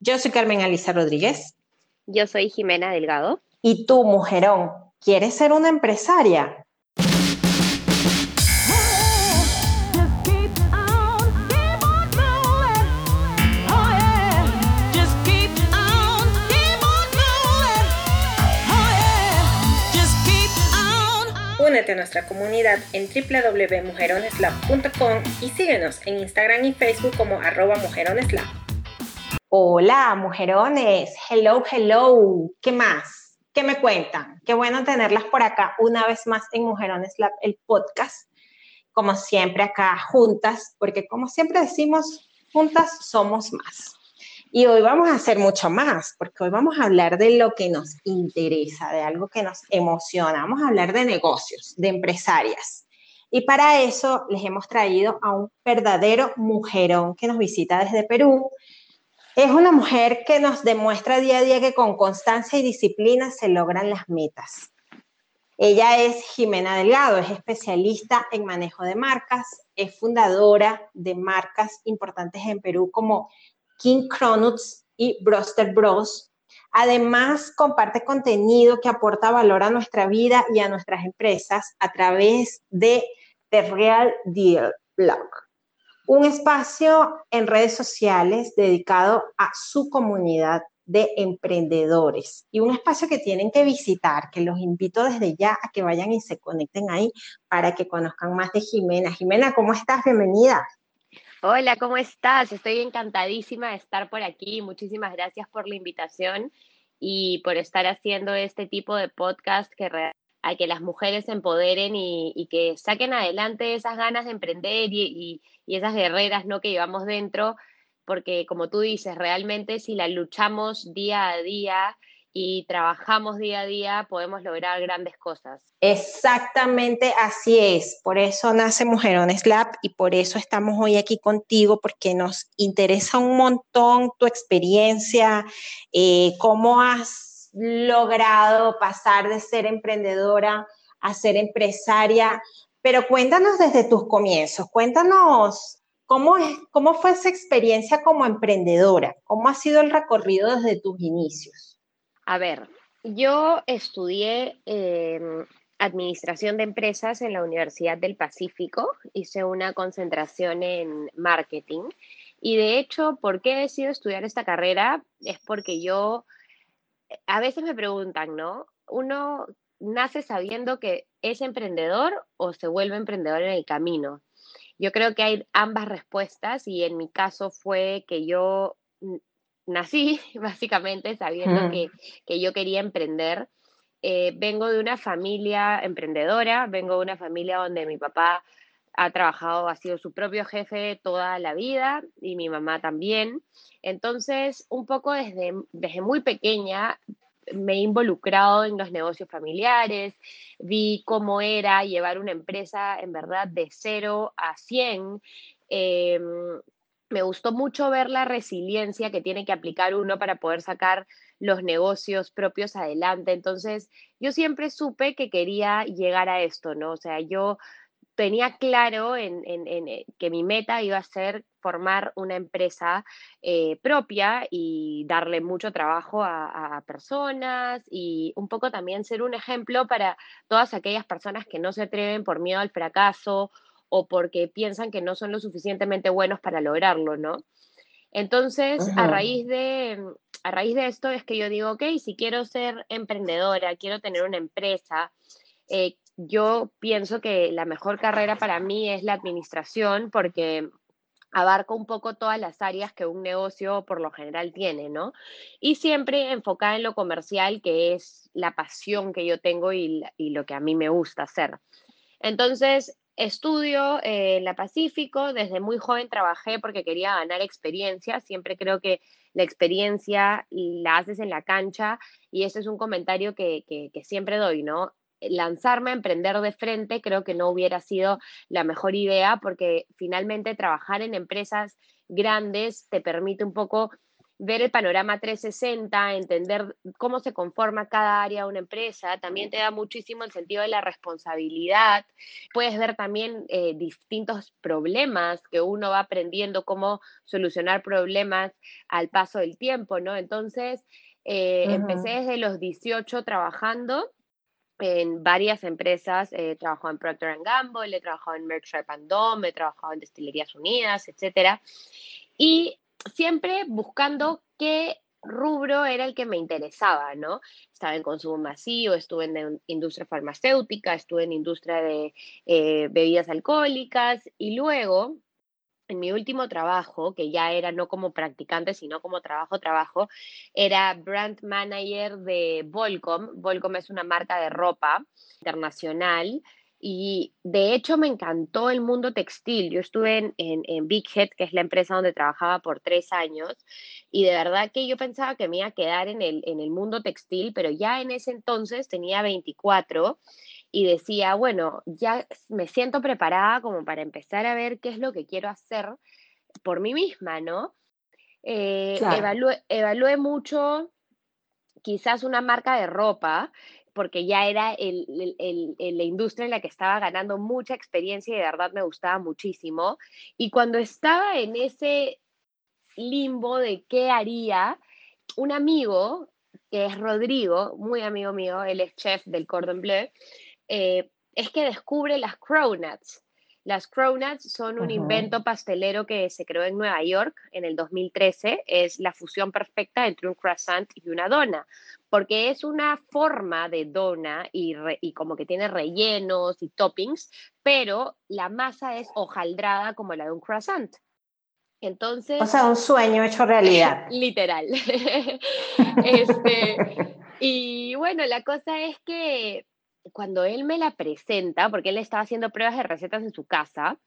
Yo soy Carmen Alisa Rodríguez. Yo soy Jimena Delgado. ¿Y tú, mujerón, quieres ser una empresaria? Únete a nuestra comunidad en www.mujeroneslab.com y síguenos en Instagram y Facebook como arroba mujeroneslab. Hola, mujerones. Hello, hello. ¿Qué más? ¿Qué me cuentan? Qué bueno tenerlas por acá una vez más en Mujerones Lab, el podcast. Como siempre acá juntas, porque como siempre decimos, juntas somos más. Y hoy vamos a hacer mucho más, porque hoy vamos a hablar de lo que nos interesa, de algo que nos emociona. Vamos a hablar de negocios, de empresarias. Y para eso les hemos traído a un verdadero mujerón que nos visita desde Perú es una mujer que nos demuestra día a día que con constancia y disciplina se logran las metas. Ella es Jimena Delgado, es especialista en manejo de marcas, es fundadora de marcas importantes en Perú como King Cronuts y Broster Bros. Además, comparte contenido que aporta valor a nuestra vida y a nuestras empresas a través de The Real Deal Blog un espacio en redes sociales dedicado a su comunidad de emprendedores y un espacio que tienen que visitar, que los invito desde ya a que vayan y se conecten ahí para que conozcan más de Jimena. Jimena, ¿cómo estás? Bienvenida. Hola, ¿cómo estás? Estoy encantadísima de estar por aquí. Muchísimas gracias por la invitación y por estar haciendo este tipo de podcast que que las mujeres se empoderen y, que saquen adelante esas ganas de emprender y, esas guerreras ¿no? que llevamos dentro, porque como tú dices, realmente si la luchamos día a día y trabajamos día a día, podemos lograr grandes cosas. Exactamente así es. Por eso nace Mujerones Lab y por eso estamos hoy aquí contigo, porque nos interesa un montón tu experiencia, eh, cómo has logrado pasar de ser emprendedora a ser empresaria, pero cuéntanos desde tus comienzos, cuéntanos cómo, cómo fue esa experiencia como emprendedora, cómo ha sido el recorrido desde tus inicios. A ver, yo estudié em, administración de empresas en la Universidad del Pacífico, hice una concentración en marketing y de hecho, ¿por qué he decidido estudiar esta carrera? Es porque yo a veces me preguntan, ¿no? Uno nace sabiendo que es emprendedor o se vuelve emprendedor en el camino. Yo creo que hay ambas respuestas y en mi caso fue que yo nací básicamente sabiendo que, que, yo quería emprender. Eh, vengo de una familia emprendedora, vengo de una familia donde mi papá ha trabajado, ha sido su propio jefe toda la vida y mi mamá también. Entonces, un poco desde, desde muy pequeña me he involucrado en los negocios familiares, vi cómo era llevar una empresa en verdad de cero a 100. Em, me gustó mucho ver la resiliencia que tiene que aplicar uno para poder sacar los negocios propios adelante. Entonces, yo siempre supe que quería llegar a esto, ¿no? O sea, yo tenía claro en, eh, que mi meta iba a ser formar una empresa eh, propia y darle mucho trabajo a, personas y un poco también ser un ejemplo para todas aquellas personas que no se atreven por miedo al fracaso o porque piensan que no son lo suficientemente buenos para lograrlo, ¿no? Entonces, a raíz, de, a raíz de esto es que yo digo, ok, si quiero ser emprendedora, quiero tener una empresa, eh, yo pienso que la mejor carrera para mí es la administración porque abarca un poco todas las áreas que un negocio por lo general tiene, ¿no? Y siempre enfocada en lo comercial, que es la pasión que yo tengo y, lo que a mí me gusta hacer. Entonces, estudio en la Pacífico, desde muy joven trabajé porque quería ganar experiencia, siempre creo que la experiencia la haces en la cancha y ese es un comentario que, que siempre doy, ¿no? Lanzarme a emprender de frente creo que no hubiera sido la mejor idea porque finalmente trabajar en empresas grandes te permite un poco ver el panorama 360, entender cómo se conforma cada área de una empresa, también te da muchísimo el sentido de la responsabilidad. Puedes ver también eh, distintos problemas que uno va aprendiendo cómo solucionar problemas al paso del tiempo, ¿no? Entonces, eh, empecé desde los 18 trabajando en varias empresas, he trabajado en Procter Gamble, he trabajado en Merck Sharp Dome, he trabajado en Destilerías Unidas, etc. Y siempre buscando qué rubro era el que me interesaba, ¿no? Estaba en consumo masivo, estuve en industria farmacéutica, estuve en industria de eh, bebidas alcohólicas y luego en mi último trabajo, que ya era no como practicante, sino como trabajo, trabajo, era brand manager de Volcom. Volcom es una marca de ropa internacional y de hecho me encantó el mundo textil. Yo estuve en, en, Big Head, que es la empresa donde trabajaba por tres años, y de verdad que yo pensaba que me iba a quedar en el, en el mundo textil, pero ya en ese entonces tenía 24 y decía, bueno, ya me siento preparada como para empezar a ver qué es lo que quiero hacer por mí misma, ¿no? Eh, evalué, mucho quizás una marca de ropa, porque ya era el, la industria en la que estaba ganando mucha experiencia y de verdad me gustaba muchísimo. Y cuando estaba en ese limbo de qué haría, un amigo, que es Rodrigo, muy amigo mío, él es chef del Cordon Bleu, eh, es que descubre las cronuts. Las cronuts son un invento pastelero que se creó en Nueva York en el 2013. Es la fusión perfecta entre un croissant y una dona, porque es una forma de dona y, y como que tiene rellenos y toppings, pero la masa es hojaldrada como la de un croissant. Entonces, o sea, un sueño hecho realidad. Literal. este, y bueno, la cosa es que cuando él me la presenta, porque él estaba haciendo pruebas de recetas en su casa,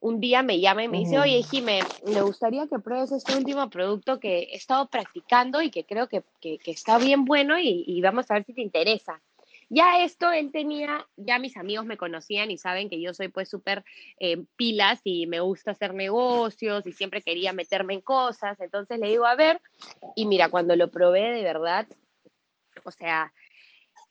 un día me llama y me dice, oye, Jimé, me gustaría que pruebes este último producto que he estado practicando y que creo que, que, está bien bueno y, y, vamos a ver si te interesa. Ya esto él tenía, ya mis amigos me conocían y saben que yo soy pues súper eh, pilas y me gusta hacer negocios y siempre quería meterme en cosas, entonces le digo, a ver, y mira, cuando lo probé de verdad, o sea,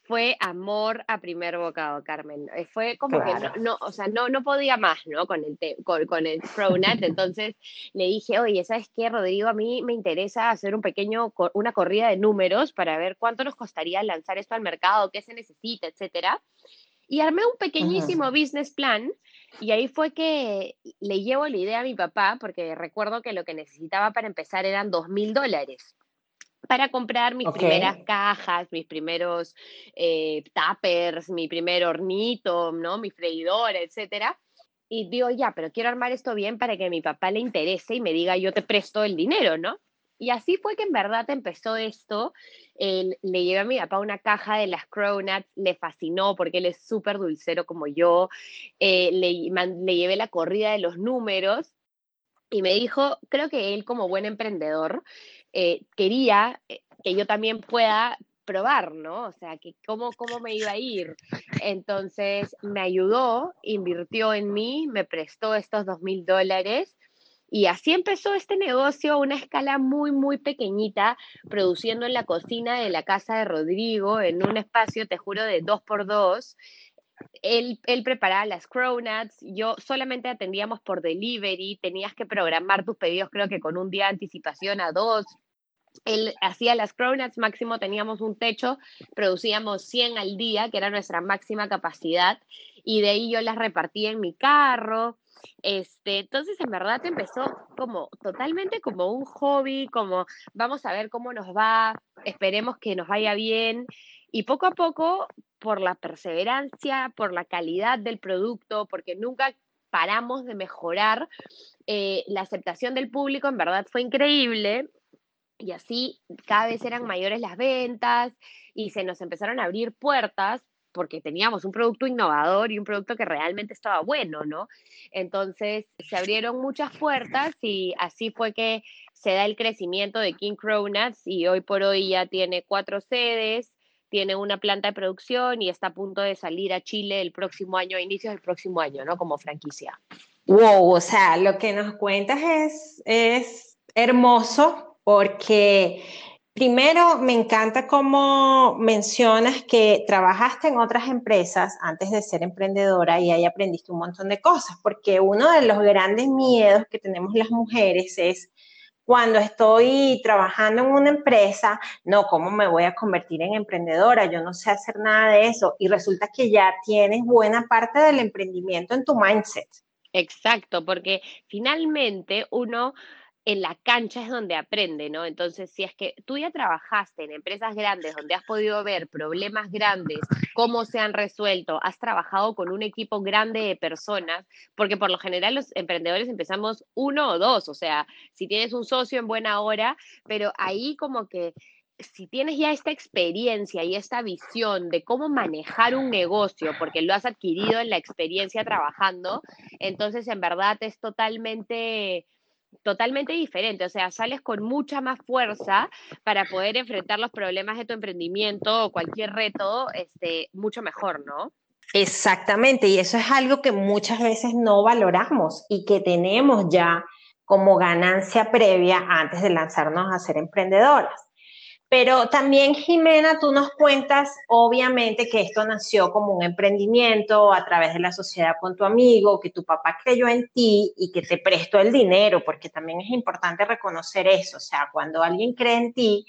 fue amor a primer bocado, Carmen. Eh, fue como que no, o sea, no, no podía más, ¿no? Con el, con, con, el ProNet. Entonces le dije, oye, ¿sabes qué, Rodrigo? A mí me interesa hacer un pequeño, una corrida de números para ver cuánto nos costaría lanzar esto al mercado, qué se necesita, etcétera. Y armé un pequeñísimo business plan y ahí fue que le llevo la idea a mi papá, porque recuerdo que lo que necesitaba para empezar eran dos mil dólares para comprar mis primeras cajas, mis primeros eh, tuppers, mi primer hornito, ¿no? Mi freidora, etcétera. Y digo, ya, pero quiero armar esto bien para que a mi papá le interese y me diga, yo te presto el dinero, ¿no? Y así fue que en verdad empezó esto. le llevé a mi papá una caja de las Cronuts, le fascinó porque él es súper dulcero como yo. Eh, le, le llevé la corrida de los números y me dijo, creo que él como buen emprendedor eh, quería eh, que yo también pueda probar, ¿no? O sea, que cómo, cómo me iba a ir. Entonces me ayudó, invirtió en mí, me prestó estos dos mil dólares y así empezó este negocio a una escala muy, muy pequeñita, produciendo en la cocina de la casa de Rodrigo, en un espacio, te juro, de dos por dos. Él, él, preparaba las cronuts, yo solamente atendíamos por delivery, tenías que programar tus pedidos creo que con un día de anticipación a dos, él hacía las cronuts, máximo teníamos un techo, producíamos 100 al día, que era nuestra máxima capacidad, y de ahí yo las repartía en mi carro. Este, entonces, en verdad empezó como totalmente como un hobby, como vamos a ver cómo nos va, esperemos que nos vaya bien. Y poco a poco, por la perseverancia, por la calidad del producto, porque nunca paramos de mejorar, eh, la aceptación del público en verdad fue increíble y así cada vez eran mayores las ventas y se nos empezaron a abrir puertas porque teníamos un producto innovador y un producto que realmente estaba bueno, ¿no? Entonces se abrieron muchas puertas y así fue que se da el crecimiento de King Cronuts y hoy por hoy ya tiene cuatro sedes, tiene una planta de producción y está a punto de salir a Chile el próximo año, a inicios del próximo año, ¿no? Como franquicia. Wow, o sea, lo que nos cuentas es, es hermoso porque primero me encanta cómo mencionas que trabajaste en otras empresas antes de ser emprendedora y ahí aprendiste un montón de cosas, porque uno de los grandes miedos que tenemos las mujeres es cuando estoy trabajando en una empresa, no, ¿cómo me voy a convertir en emprendedora? Yo no sé hacer nada de eso. Y resulta que ya tienes buena parte del emprendimiento en tu mindset. Exacto, porque finalmente uno en la cancha es donde aprende, ¿no? Entonces, si es que tú ya trabajaste en empresas grandes donde has podido ver problemas grandes, cómo se han resuelto, has trabajado con un equipo grande de personas, porque por lo general los emprendedores empezamos uno o dos, o sea, si tienes un socio en buena hora, pero ahí como que si tienes ya esta experiencia y esta visión de cómo manejar un negocio, porque lo has adquirido en la experiencia trabajando, entonces en verdad es totalmente totalmente diferente, o sea, sales con mucha más fuerza para poder enfrentar los problemas de tu emprendimiento o cualquier reto, este, mucho mejor, ¿no? Exactamente, y eso es algo que muchas veces no valoramos y que tenemos ya como ganancia previa antes de lanzarnos a ser emprendedoras. Pero también, Jimena, tú nos cuentas, obviamente, que esto nació como un emprendimiento a través de la sociedad con tu amigo, que tu papá creyó en ti y que te prestó el dinero, porque también es importante reconocer eso. O sea, cuando alguien cree en ti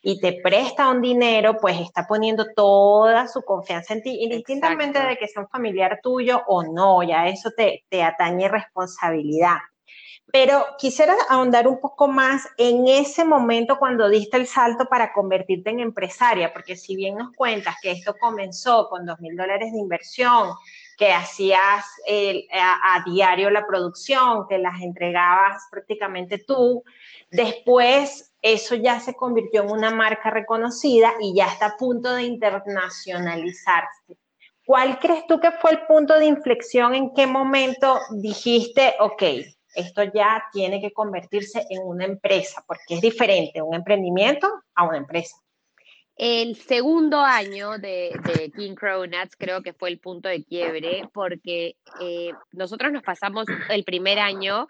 y te presta un dinero, pues está poniendo toda su confianza en ti, indistintamente de que sea un familiar tuyo o no, ya eso te, te atañe responsabilidad. Pero quisiera ahondar un poco más en ese momento cuando diste el salto para convertirte en empresaria, porque si bien nos cuentas que esto comenzó con dos mil dólares de inversión, que hacías a, a, diario la producción, que las entregabas prácticamente tú, después eso ya se convirtió en una marca reconocida y ya está a punto de internacionalizarse. ¿Cuál crees tú que fue el punto de inflexión? ¿En qué momento dijiste, ok, esto ya tiene que convertirse en una empresa, porque es diferente un emprendimiento a una empresa. El segundo año de, King Crow Nuts creo que fue el punto de quiebre porque eh, nosotros nos pasamos el primer año,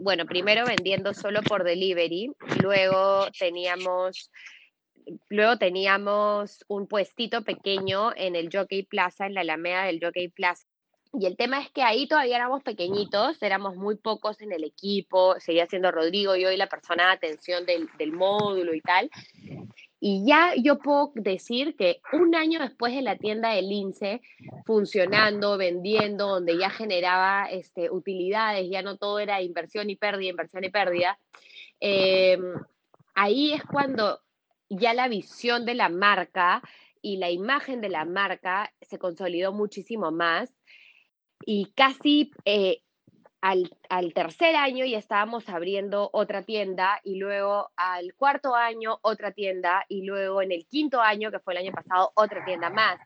bueno, primero vendiendo solo por delivery, luego teníamos, luego teníamos un puestito pequeño en el Jockey Plaza, en la Alameda del Jockey Plaza, y el tema es que ahí todavía éramos pequeñitos, éramos muy pocos en el equipo, seguía siendo Rodrigo y hoy la persona de atención del, del, módulo y tal. Y ya yo puedo decir que un año después de la tienda del Lince funcionando, vendiendo, donde ya generaba este, utilidades, ya no todo era inversión y pérdida, inversión y pérdida, eh, ahí es cuando ya la visión de la marca y la imagen de la marca se consolidó muchísimo más y casi eh, al, al, tercer año ya estábamos abriendo otra tienda y luego al cuarto año otra tienda y luego en el quinto año, que fue el año pasado, otra tienda más.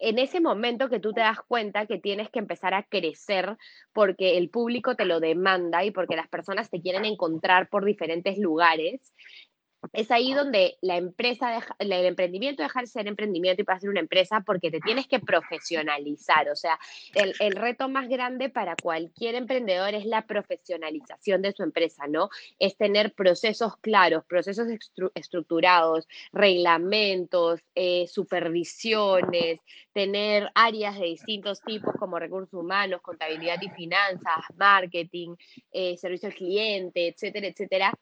En ese momento que tú te das cuenta que tienes que empezar a crecer porque el público te lo demanda y porque las personas te quieren encontrar por diferentes lugares, es ahí donde la empresa, el emprendimiento deja de ser emprendimiento y pasa a ser una empresa porque te tienes que profesionalizar. O sea, el, el, reto más grande para cualquier emprendedor es la profesionalización de su empresa, ¿no? Es tener procesos claros, procesos estructurados, reglamentos, eh, supervisiones, tener áreas de distintos tipos como recursos humanos, contabilidad y finanzas, marketing, eh, servicio al cliente, etcétera, etcétera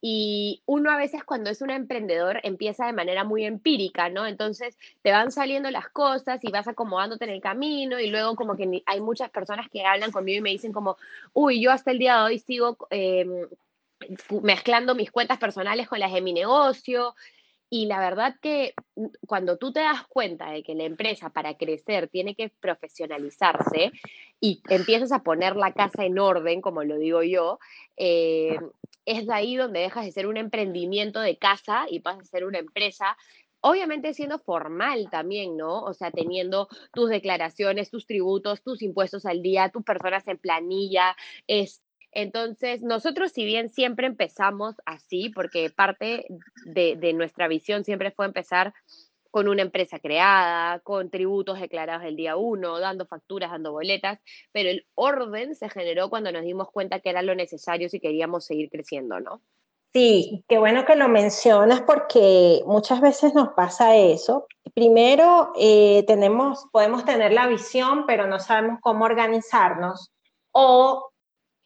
y uno a veces cuando es un emprendedor empieza de manera muy empírica, ¿no? Entonces te van saliendo las cosas y vas acomodándote en el camino y luego como que hay muchas personas que hablan conmigo y me dicen como, uy, yo hasta el día de hoy sigo em, mezclando mis cuentas personales con las de mi negocio. Y la verdad que cuando tú te das cuenta de que la empresa para crecer tiene que profesionalizarse y empiezas a poner la casa en orden, como lo digo yo, eh, es de ahí donde dejas de ser un emprendimiento de casa y pasas a ser una empresa obviamente siendo formal también, ¿no? O sea, teniendo tus declaraciones, tus tributos, tus impuestos al día, tus personas en planilla. Es, entonces, nosotros si bien siempre empezamos así, porque parte de, nuestra visión siempre fue empezar con una empresa creada, con tributos declarados el día uno, dando facturas, dando boletas, pero el orden se generó cuando nos dimos cuenta que era lo necesario si queríamos seguir creciendo, ¿no? Sí, qué bueno que lo mencionas porque muchas veces nos pasa eso. Primero, eh, tenemos, podemos tener la visión, pero no sabemos cómo organizarnos o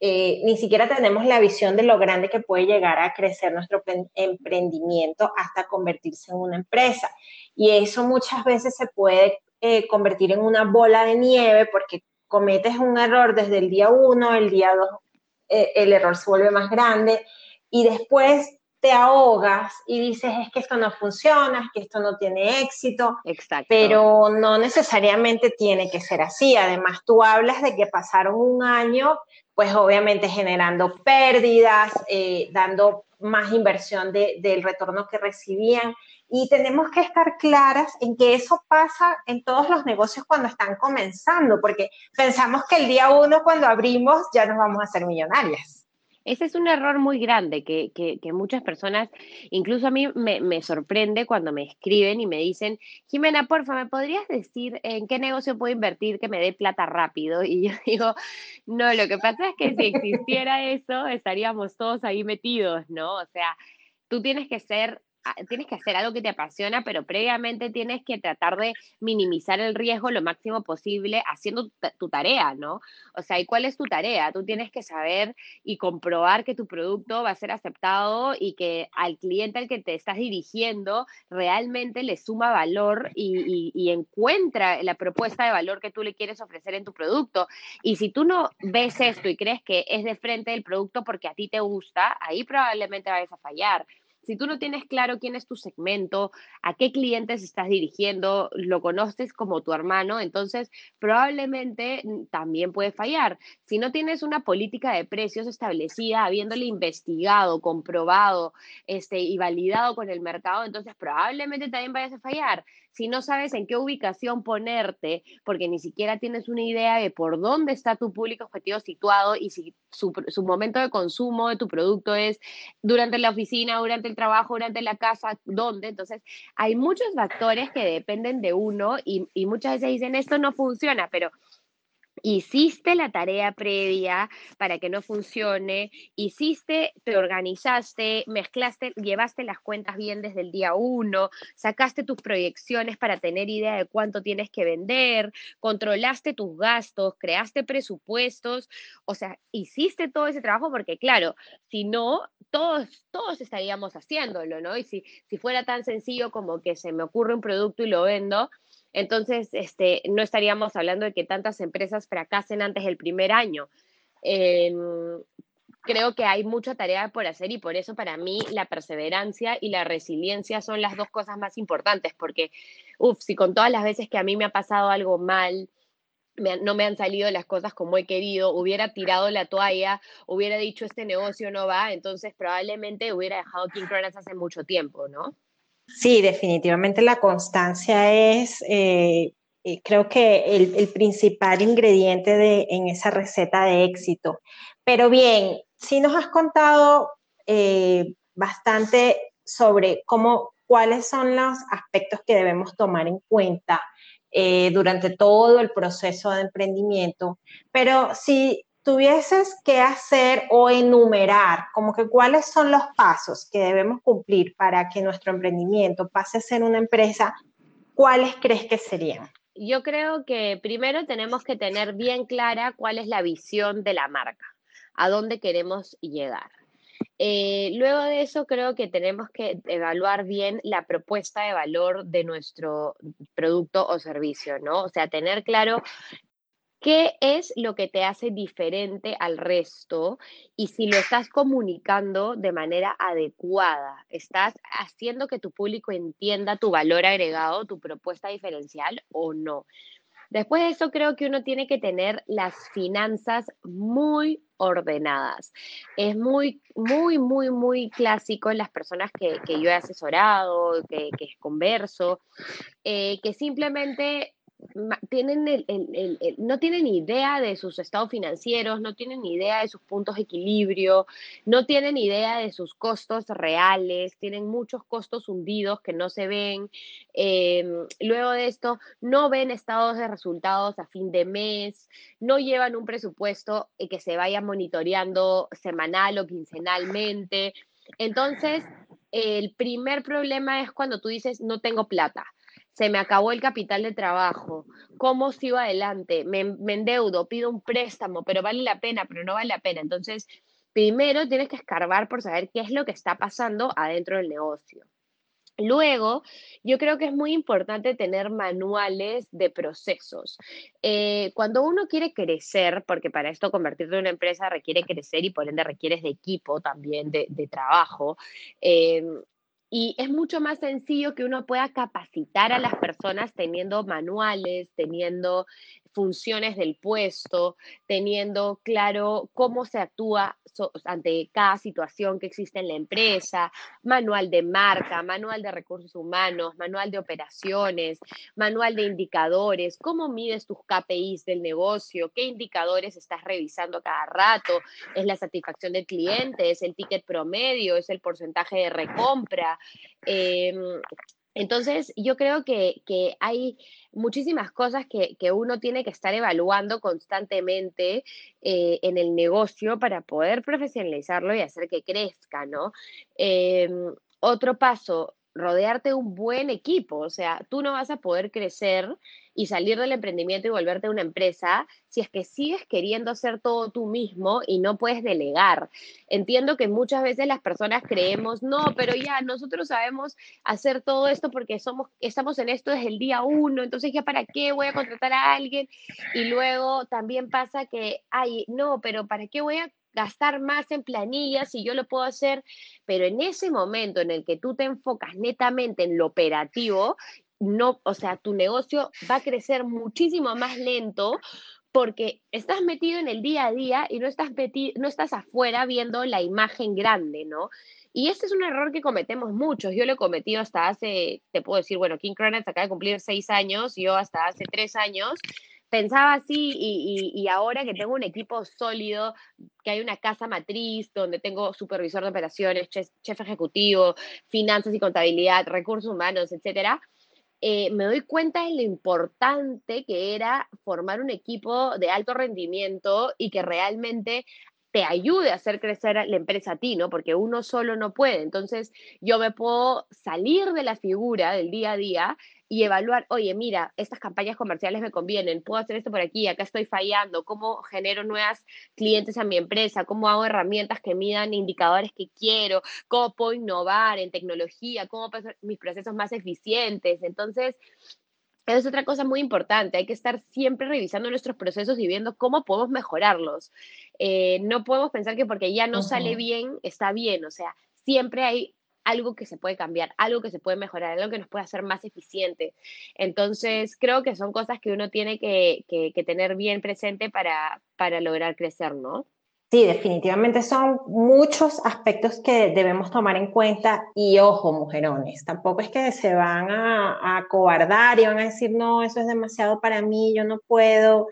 eh, ni siquiera tenemos la visión de lo grande que puede llegar a crecer nuestro emprendimiento hasta convertirse en una empresa. Y eso muchas veces se puede eh, convertir en una bola de nieve porque cometes un error desde el día uno, el día dos, el error se vuelve más grande y después te ahogas y dices, es que esto no funciona, es que esto no tiene éxito. Exacto. Pero no necesariamente tiene que ser así. Además, tú hablas de que pasaron un año, pues obviamente generando pérdidas, eh, dando más inversión del retorno que recibían. Y tenemos que estar claras en que eso pasa en todos los negocios cuando están comenzando, porque pensamos que el día uno, cuando abrimos, ya nos vamos a hacer millonarias. Ese es un error muy grande que, muchas personas, incluso a mí me, sorprende cuando me escriben y me dicen, Jimena, porfa, ¿me podrías decir en qué negocio puedo invertir que me dé plata rápido? Y yo digo, no, lo que pasa es que si existiera eso, estaríamos todos ahí metidos, ¿no? O sea, tú tienes que ser tienes que hacer algo que te apasiona, pero previamente tienes que tratar de minimizar el riesgo lo máximo posible haciendo tu tarea, ¿no? O sea, ¿y cuál es tu tarea? Tú tienes que saber y comprobar que tu producto va a ser aceptado y que al cliente al que te estás dirigiendo realmente le suma valor y, y encuentra la propuesta de valor que tú le quieres ofrecer en tu producto. Y si tú no ves esto y crees que es de frente del producto porque a ti te gusta, ahí probablemente vayas a fallar. Si tú no tienes claro quién es tu segmento, a qué clientes estás dirigiendo, lo conoces como tu hermano, entonces probablemente también puede fallar. Si no tienes una política de precios establecida, habiéndole investigado, comprobado este, y validado con el mercado, entonces probablemente también vayas a fallar si no sabes en qué ubicación ponerte, porque ni siquiera tienes una idea de por dónde está tu público objetivo situado y si su, momento de consumo de tu producto es durante la oficina, durante el trabajo, durante la casa, dónde. Entonces, hay muchos factores que dependen de uno y, y muchas veces dicen, esto no funciona, pero hiciste la tarea previa para que no funcione, hiciste, te organizaste, mezclaste, llevaste las cuentas bien desde el día uno, sacaste tus proyecciones para tener idea de cuánto tienes que vender, controlaste tus gastos, creaste presupuestos, o sea, hiciste todo ese trabajo porque claro, si no, todos, todos estaríamos haciéndolo, ¿no? Y si, si fuera tan sencillo como que se me ocurre un producto y lo vendo, entonces, este, no estaríamos hablando de que tantas empresas fracasen antes del primer año. Em, creo que hay mucha tarea por hacer y por eso para mí la perseverancia y la resiliencia son las dos cosas más importantes, porque, uff, si con todas las veces que a mí me ha pasado algo mal, no me han salido las cosas como he querido, hubiera tirado la toalla, hubiera dicho este negocio no va, entonces probablemente hubiera dejado King Cronas hace mucho tiempo, ¿no? Sí, definitivamente la constancia es, eh, eh, creo que el, principal ingrediente de, en esa receta de éxito. Pero bien, sí nos has contado eh, bastante sobre cómo, cuáles son los aspectos que debemos tomar en cuenta durante todo el proceso de emprendimiento. Pero si tuvieses que hacer o enumerar, como que cuáles son los pasos que debemos cumplir para que nuestro emprendimiento pase a ser una empresa, ¿cuáles crees que serían? Yo creo que primero tenemos que tener bien clara cuál es la visión de la marca, a dónde queremos llegar. Eh, luego de eso, creo que tenemos que evaluar bien la propuesta de valor de nuestro producto o servicio, ¿no? O sea, tener claro ¿Qué es lo que te hace diferente al resto? Y si lo estás comunicando de manera adecuada, estás haciendo que tu público entienda tu valor agregado, tu propuesta diferencial o no. Después de eso, creo que uno tiene que tener las finanzas muy ordenadas. Es muy, muy, muy, muy clásico en las personas que, yo he asesorado, que, que converso, eh, que simplemente tienen el, no tienen idea de sus estados financieros, no tienen idea de sus puntos de equilibrio, no tienen idea de sus costos reales, tienen muchos costos hundidos que no se ven. Em, luego de esto, no ven estados de resultados a fin de mes, no llevan un presupuesto que se vaya monitoreando semanal o quincenalmente Entonces, el primer problema es cuando tú dices, no tengo plata, se me acabó el capital de trabajo, ¿cómo sigo adelante? Me, endeudo, pido un préstamo, pero vale la pena, pero no vale la pena. Entonces, primero tienes que escarbar por saber qué es lo que está pasando adentro del negocio. Luego, yo creo que es muy importante tener manuales de procesos. Eh, cuando uno quiere crecer, porque para esto convertirte en una empresa requiere crecer y por ende requieres de equipo también, de, trabajo, eh, y es mucho más sencillo que uno pueda capacitar a las personas teniendo manuales, teniendo funciones del puesto, teniendo claro cómo se actúa ante cada situación que existe en la empresa, manual de marca, manual de recursos humanos, manual de operaciones, manual de indicadores, cómo mides tus KPIs del negocio, qué indicadores estás revisando cada rato, es la satisfacción del cliente, es el ticket promedio, es el porcentaje de recompra. Em, entonces, yo creo que, hay muchísimas cosas que, uno tiene que estar evaluando constantemente eh, en el negocio para poder profesionalizarlo y hacer que crezca, ¿no? Em, otro paso, rodearte de un buen equipo, o sea, tú no vas a poder crecer y salir del emprendimiento y volverte una empresa si es que sigues queriendo hacer todo tú mismo y no puedes delegar. Entiendo que muchas veces las personas creemos, no, pero ya nosotros sabemos hacer todo esto porque somos, estamos en esto desde el día uno, entonces ya para qué voy a contratar a alguien y luego también pasa que, ay, no, pero para qué voy a gastar más en planillas si yo lo puedo hacer, pero en ese momento en el que tú te enfocas netamente en lo operativo no, o sea, tu negocio va a crecer muchísimo más lento porque estás metido en el día a día y no estás, no estás afuera viendo la imagen grande, ¿no? Y este es un error que cometemos muchos. Yo lo he cometido hasta hace, te puedo decir, bueno, King Cronuts acaba de cumplir seis años, yo hasta hace tres años pensaba así y, y, ahora que tengo un equipo sólido, que hay una casa matriz donde tengo supervisor de operaciones, chef, chef ejecutivo, finanzas y contabilidad, recursos humanos, etcétera, eh, me doy cuenta de lo importante que era formar un equipo de alto rendimiento y que realmente te ayude a hacer crecer la empresa a ti, ¿no? Porque uno solo no puede. Entonces, yo me puedo salir de la figura del día a día y evaluar, oye, mira, estas campañas comerciales me convienen, puedo hacer esto por aquí, acá estoy fallando, cómo genero nuevas clientes a mi empresa, cómo hago herramientas que midan indicadores que quiero, cómo puedo innovar en tecnología, cómo puedo hacer mis procesos más eficientes. Entonces, es otra cosa muy importante, hay que estar siempre revisando nuestros procesos y viendo cómo podemos mejorarlos. Eh, no podemos pensar que porque ya no sale bien, está bien, o sea, siempre hay algo que se puede cambiar, algo que se puede mejorar, algo que nos puede hacer más eficientes. Entonces, creo que son cosas que uno tiene que, tener bien presente para, para lograr crecer, ¿no? Sí, definitivamente son muchos aspectos que debemos tomar en cuenta y ojo, mujerones, tampoco es que se van a, a cobardar y van a decir, no, eso es demasiado para mí, yo no puedo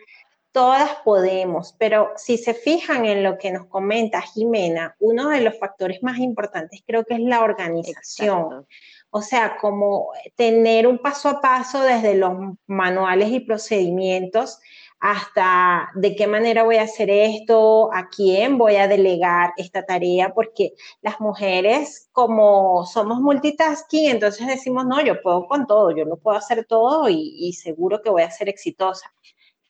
todas podemos, pero si se fijan en lo que nos comenta Jimena, uno de los factores más importantes creo que es la organización. O sea, como tener un paso a paso desde los manuales y procedimientos hasta de qué manera voy a hacer esto, a quién voy a delegar esta tarea, porque las mujeres, como somos multitasking, entonces decimos, no, yo puedo con todo, yo lo puedo hacer todo y, y seguro que voy a ser exitosa.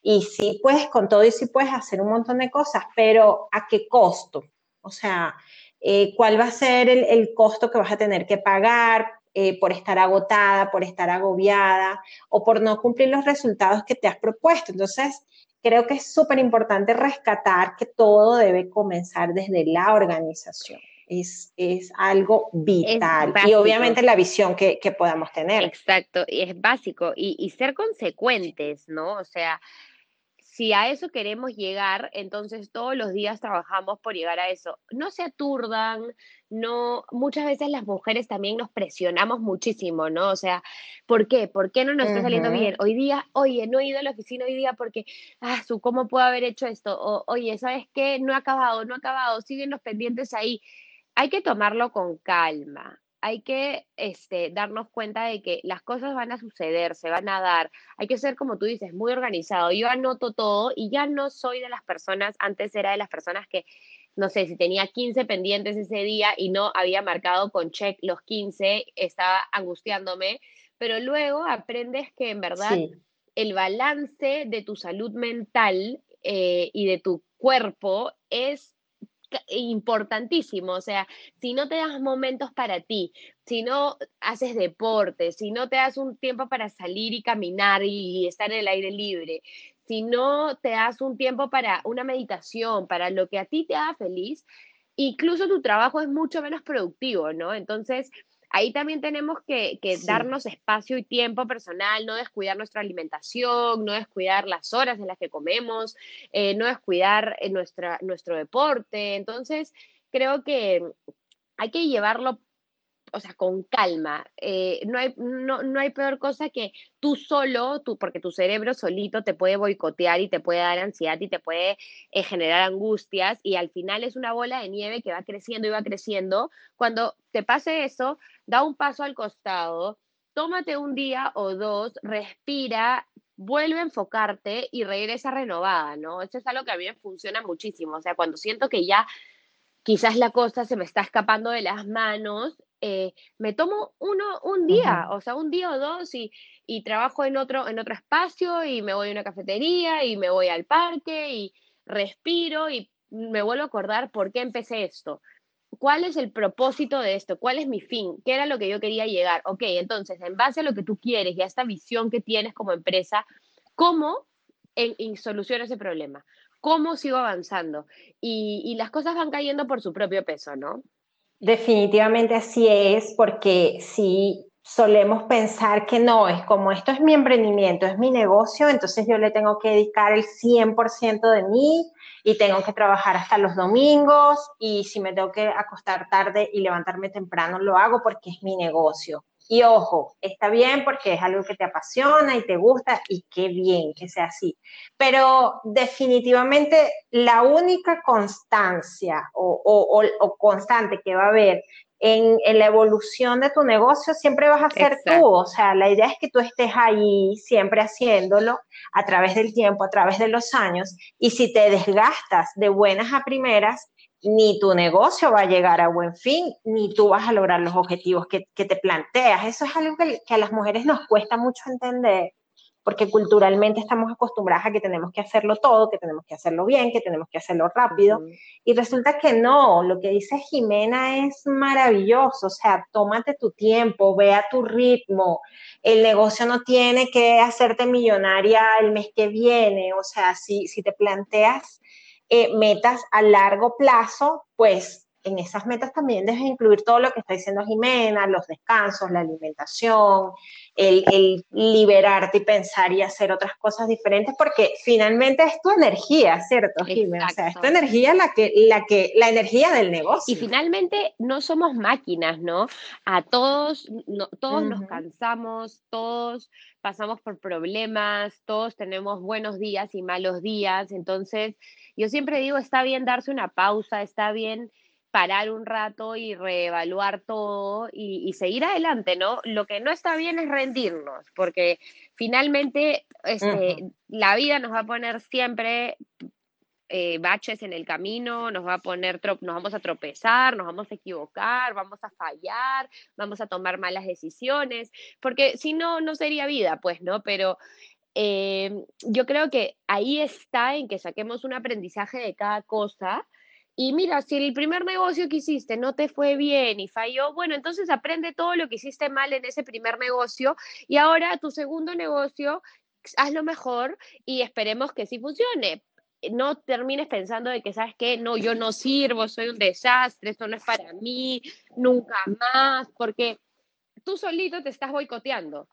Y sí puedes con todo y sí puedes hacer un montón de cosas, pero ¿a qué costo? O sea, eh, ¿cuál va a ser el, costo que vas a tener que pagar eh, por estar agotada, por estar agobiada o por no cumplir los resultados que te has propuesto? Entonces, creo que es súper importante rescatar que todo debe comenzar desde la organización. Es, es, algo vital y obviamente la visión que, que, podamos tener. Exacto, y es básico y, y, ser consecuentes, ¿no? O sea, si a eso queremos llegar, entonces todos los días trabajamos por llegar a eso. No se aturdan, no, muchas veces las mujeres también nos presionamos muchísimo, ¿no? O sea, ¿por qué? ¿Por qué no nos está saliendo bien? Hoy día, oye, no he ido a la oficina hoy día porque, ah, su, ¿cómo puedo haber hecho esto? O, oye, ¿sabes qué? No ha acabado, no ha acabado, siguen los pendientes ahí. Hay que tomarlo con calma hay que este, darnos cuenta de que las cosas van a suceder, se van a dar. Hay que ser, como tú dices, muy organizado. Yo anoto todo y ya no soy de las personas, antes era de las personas que no sé, si tenía 15 pendientes ese día y no había marcado con check los 15, estaba angustiándome, pero luego aprendes que en verdad el balance de tu salud mental eh, y de tu cuerpo es importantísimo, o sea, si no te das momentos para ti, si no haces deporte, si no te das un tiempo para salir y caminar y estar en el aire libre, si no te das un tiempo para una meditación, para lo que a ti te haga feliz, incluso tu trabajo es mucho menos productivo, ¿no? Entonces, ahí también tenemos que, darnos espacio y tiempo personal, no descuidar nuestra alimentación, no descuidar las horas en las que comemos, eh, no descuidar eh, nuestra, nuestro deporte. Entonces, creo que hay que llevarlo o sea, con calma. Eh, no, hay, no, no, hay peor cosa que tú solo, tú, porque tu cerebro solito te puede boicotear y te puede dar ansiedad y te puede eh, generar angustias y al final es una bola de nieve que va creciendo y va creciendo. Cuando te pase eso, da un paso al costado, tómate un día o dos, respira, vuelve a enfocarte y regresa renovada, ¿no? Eso es algo que a mí me funciona muchísimo. O sea, cuando siento que ya quizás la cosa se me está escapando de las manos, eh, me tomo uno un día, o sea, un día o dos y, y, trabajo en otro, en otro espacio y me voy a una cafetería y me voy al parque y respiro y me vuelvo a acordar por qué empecé esto. ¿Cuál es el propósito de esto? ¿Cuál es mi fin? ¿Qué era lo que yo quería llegar? Ok, entonces, en base a lo que tú quieres y a esta visión que tienes como empresa, ¿cómo en, en soluciono ese problema? ¿Cómo sigo avanzando? Y, y las cosas van cayendo por su propio peso, ¿no? Definitivamente así es, porque si solemos pensar que no, es como esto es mi emprendimiento, es mi negocio, entonces yo le tengo que dedicar el 100% de mí y tengo que trabajar hasta los domingos y si me tengo que acostar tarde y levantarme temprano, lo hago porque es mi negocio. Y ojo, está bien porque es algo que te apasiona y te gusta y qué bien que sea así. Pero definitivamente la única constancia o, constante que va a haber en, la evolución de tu negocio siempre vas a ser tú. O sea, la idea es que tú estés ahí siempre haciéndolo a través del tiempo, a través de los años. Y si te desgastas de buenas a primeras, ni tu negocio va a llegar a buen fin, ni tú vas a lograr los objetivos que, te planteas. Eso es algo que, a las mujeres nos cuesta mucho entender, porque culturalmente estamos acostumbradas a que tenemos que hacerlo todo, que tenemos que hacerlo bien, que tenemos que hacerlo rápido. Y resulta que no, lo que dice Jimena es maravilloso, o sea, tómate tu tiempo, ve a tu ritmo. El negocio no tiene que hacerte millonaria el mes que viene, o sea, si, si te planteas eh, metas a largo plazo, pues en esas metas también debes incluir todo lo que está diciendo Jimena, los descansos, la alimentación, el, liberarte y pensar y hacer otras cosas diferentes, porque finalmente es tu energía, ¿cierto, Jimena? O sea, es tu energía la que, la que, la energía del negocio. Y finalmente no somos máquinas, ¿no? A todos, todos nos cansamos, todos pasamos por problemas, todos tenemos buenos días y malos días, entonces yo siempre digo, está bien darse una pausa, está bien parar un rato y reevaluar todo y, seguir adelante, ¿no? Lo que no está bien es rendirnos, porque finalmente este, la vida nos va a poner siempre eh, baches en el camino, nos va a poner, nos vamos a tropezar, nos vamos a equivocar, vamos a fallar, vamos a tomar malas decisiones, porque si no, no sería vida, pues, ¿no? Pero Em, yo creo que ahí está en que saquemos un aprendizaje de cada cosa. Y mira, si el primer negocio que hiciste no te fue bien y falló, bueno, entonces aprende todo lo que hiciste mal en ese primer negocio y ahora tu segundo negocio, hazlo mejor y esperemos que sí funcione. No termines pensando de que, ¿sabes qué? No, yo no sirvo, soy un desastre, esto no es para mí, nunca más, porque tú solito te estás boicoteando.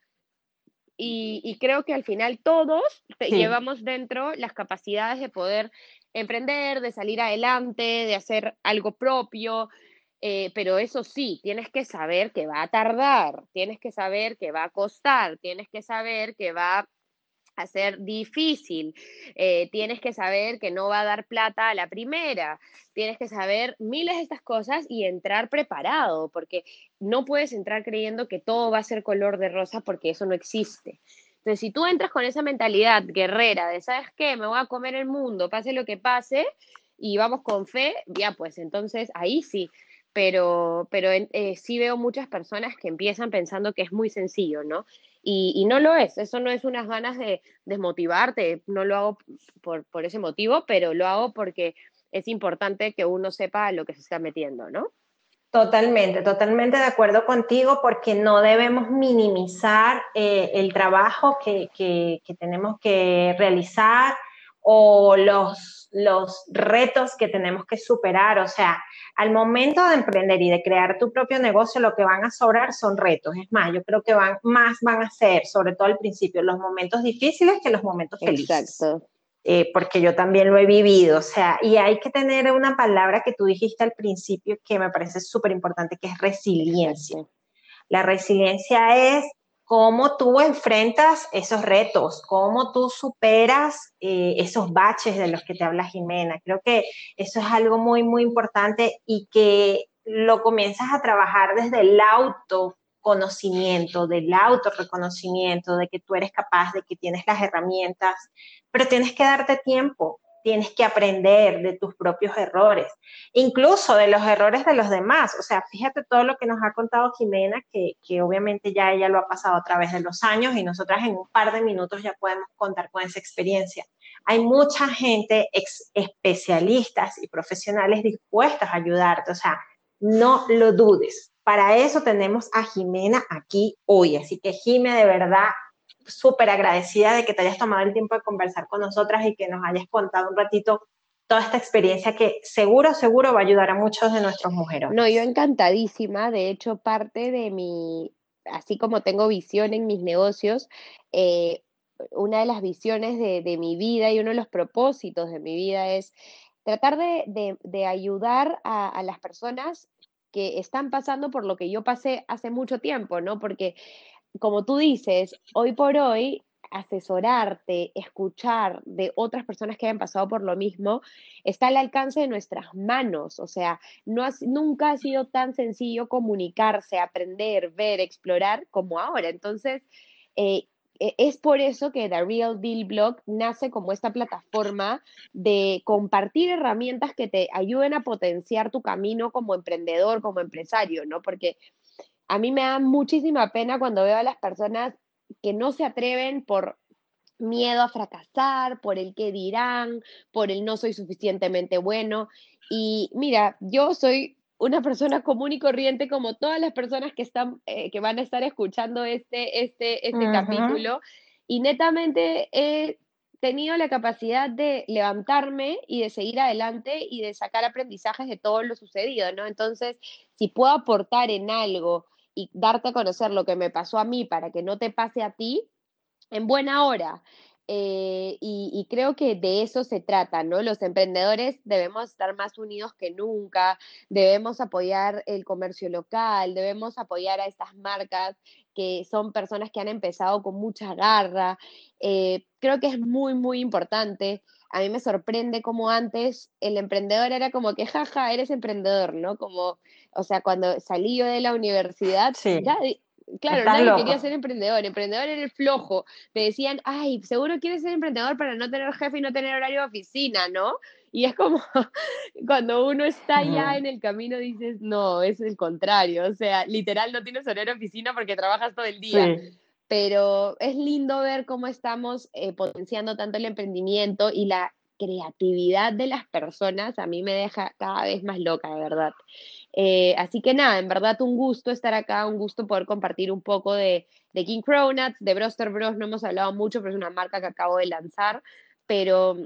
Y, creo que al final todos llevamos dentro las capacidades de poder emprender, de salir adelante, de hacer algo propio, eh, pero eso sí, tienes que saber que va a tardar, tienes que saber que va a costar, tienes que saber que va a ser difícil. Eh, tienes que saber que no va a dar plata a la primera. Tienes que saber miles de estas cosas y entrar preparado, porque no puedes entrar creyendo que todo va a ser color de rosa porque eso no existe. Entonces, si tú entras con esa mentalidad guerrera de, ¿sabes qué? Me voy a comer el mundo, pase lo que pase, y vamos con fe, ya pues entonces ahí sí. Pero, pero eh, sí veo muchas personas que empiezan pensando que es muy sencillo, ¿no? Y, no lo es, eso no es unas ganas de desmotivarte, no lo hago por, por ese motivo, pero lo hago porque es importante que uno sepa lo que se está metiendo, ¿no? Totalmente, totalmente de acuerdo contigo porque no debemos minimizar eh, el trabajo que, que, tenemos que realizar o los, los retos que tenemos que superar. O sea, al momento de emprender y de crear tu propio negocio, lo que van a sobrar son retos. Es más, yo creo que van, más van a ser, sobre todo al principio, los momentos difíciles que los momentos felices. Exacto. Eh, porque yo también lo he vivido, o sea, y hay que tener una palabra que tú dijiste al principio que me parece súper importante, que es resiliencia. La resiliencia es cómo tú enfrentas esos retos, cómo tú superas eh, esos baches de los que te habla Jimena. Creo que eso es algo muy, muy importante y que lo comienzas a trabajar desde el auto conocimiento, del autorreconocimiento, de que tú eres capaz, de que tienes las herramientas, pero tienes que darte tiempo, tienes que aprender de tus propios errores, incluso de los errores de los demás. O sea, fíjate todo lo que nos ha contado Jimena, que, que, obviamente ya ella lo ha pasado a través de los años y nosotras en un par de minutos ya podemos contar con esa experiencia. Hay mucha gente, especialistas y profesionales dispuestas a ayudarte. O sea, no lo dudes. Para eso tenemos a Jimena aquí hoy. Así que Jimena, de verdad, súper agradecida de que te hayas tomado el tiempo de conversar con nosotras y que nos hayas contado un ratito toda esta experiencia que seguro, seguro va a ayudar a muchos de nuestros mujeres. No, yo encantadísima. De hecho, parte de mi, así como tengo visión en mis negocios, eh, una de las visiones de, mi vida y uno de los propósitos de mi vida es tratar de, ayudar a, a, las personas que están pasando por lo que yo pasé hace mucho tiempo, ¿no? Porque como tú dices, hoy por hoy asesorarte, escuchar de otras personas que hayan pasado por lo mismo, está al alcance de nuestras manos. O sea, no nunca ha sido tan sencillo comunicarse, aprender, ver, explorar como ahora. Entonces, eh, es por eso que The Real Deal Blog nace como esta plataforma de compartir herramientas que te ayuden a potenciar tu camino como emprendedor, como empresario, ¿no? Porque a mí me da muchísima pena cuando veo a las personas que no se atreven por miedo a fracasar, por el que dirán, por el no soy suficientemente bueno. Y mira, yo soy una persona común y corriente como todas las personas que están eh, que van a estar escuchando este este este capítulo y netamente he tenido la capacidad de levantarme y de seguir adelante y de sacar aprendizajes de todo lo sucedido, ¿no? Entonces, si puedo aportar en algo y darte a conocer lo que me pasó a mí para que no te pase a ti, en buena hora. Eh, y, creo que de eso se trata, ¿no? Los emprendedores debemos estar más unidos que nunca, debemos apoyar el comercio local, debemos apoyar a estas marcas que son personas que han empezado con mucha garra. Eh, creo que es muy, muy importante. A mí me sorprende como antes el emprendedor era como que, jaja, eres emprendedor, ¿no? Como o sea, cuando salí yo de la universidad, ya, claro, nadie quería ser emprendedor, emprendedor era el flojo. Me decían, ay, seguro quieres ser emprendedor para no tener jefe y no tener horario de oficina, ¿no? Y es como cuando uno está ya en el camino dices, no, es el contrario, o sea, literal no tienes horario de oficina porque trabajas todo el día. Pero es lindo ver cómo estamos eh, potenciando tanto el emprendimiento y la creatividad de las personas a mí me deja cada vez más loca, de verdad. Eh, así que nada, en verdad un gusto estar acá, un gusto poder compartir un poco de, King Cronuts, de Broster Bros, no hemos hablado mucho, pero es una marca que acabo de lanzar, pero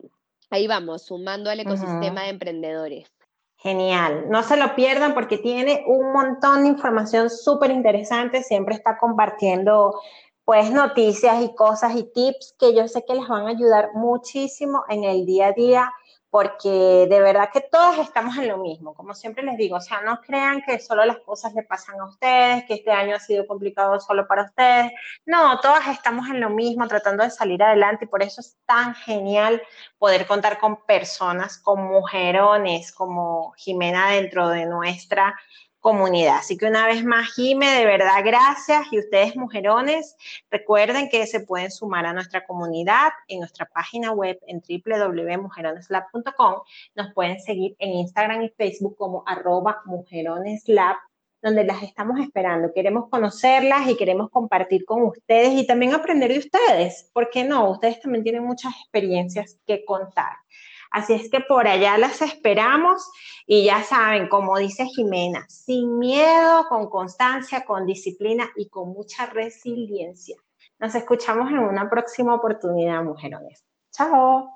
ahí vamos, sumando al ecosistema de emprendedores. Genial, no se lo pierdan porque tiene un montón de información súper interesante, siempre está compartiendo pues noticias y cosas y tips que yo sé que les van a ayudar muchísimo en el día a día porque de verdad que todos estamos en lo mismo, como siempre les digo, o sea, no crean que solo las cosas le pasan a ustedes, que este año ha sido complicado solo para ustedes, no, todas estamos en lo mismo, tratando de salir adelante y por eso es tan genial poder contar con personas, con mujerones como Jimena dentro de nuestra comunidad. Así que una vez más, Jime, de verdad, gracias. Y ustedes, mujerones, recuerden que se pueden sumar a nuestra comunidad en nuestra página web en www.mujeroneslab.com. Nos pueden seguir en Instagram y Facebook como arroba mujeroneslab donde las estamos esperando. Queremos conocerlas y queremos compartir con ustedes y también aprender de ustedes. ¿Por qué no? Ustedes también tienen muchas experiencias que contar. Así es que por allá las esperamos y ya saben, como dice Jimena, sin miedo, con constancia, con disciplina y con mucha resiliencia. Nos escuchamos en una próxima oportunidad, mujerones. Chao.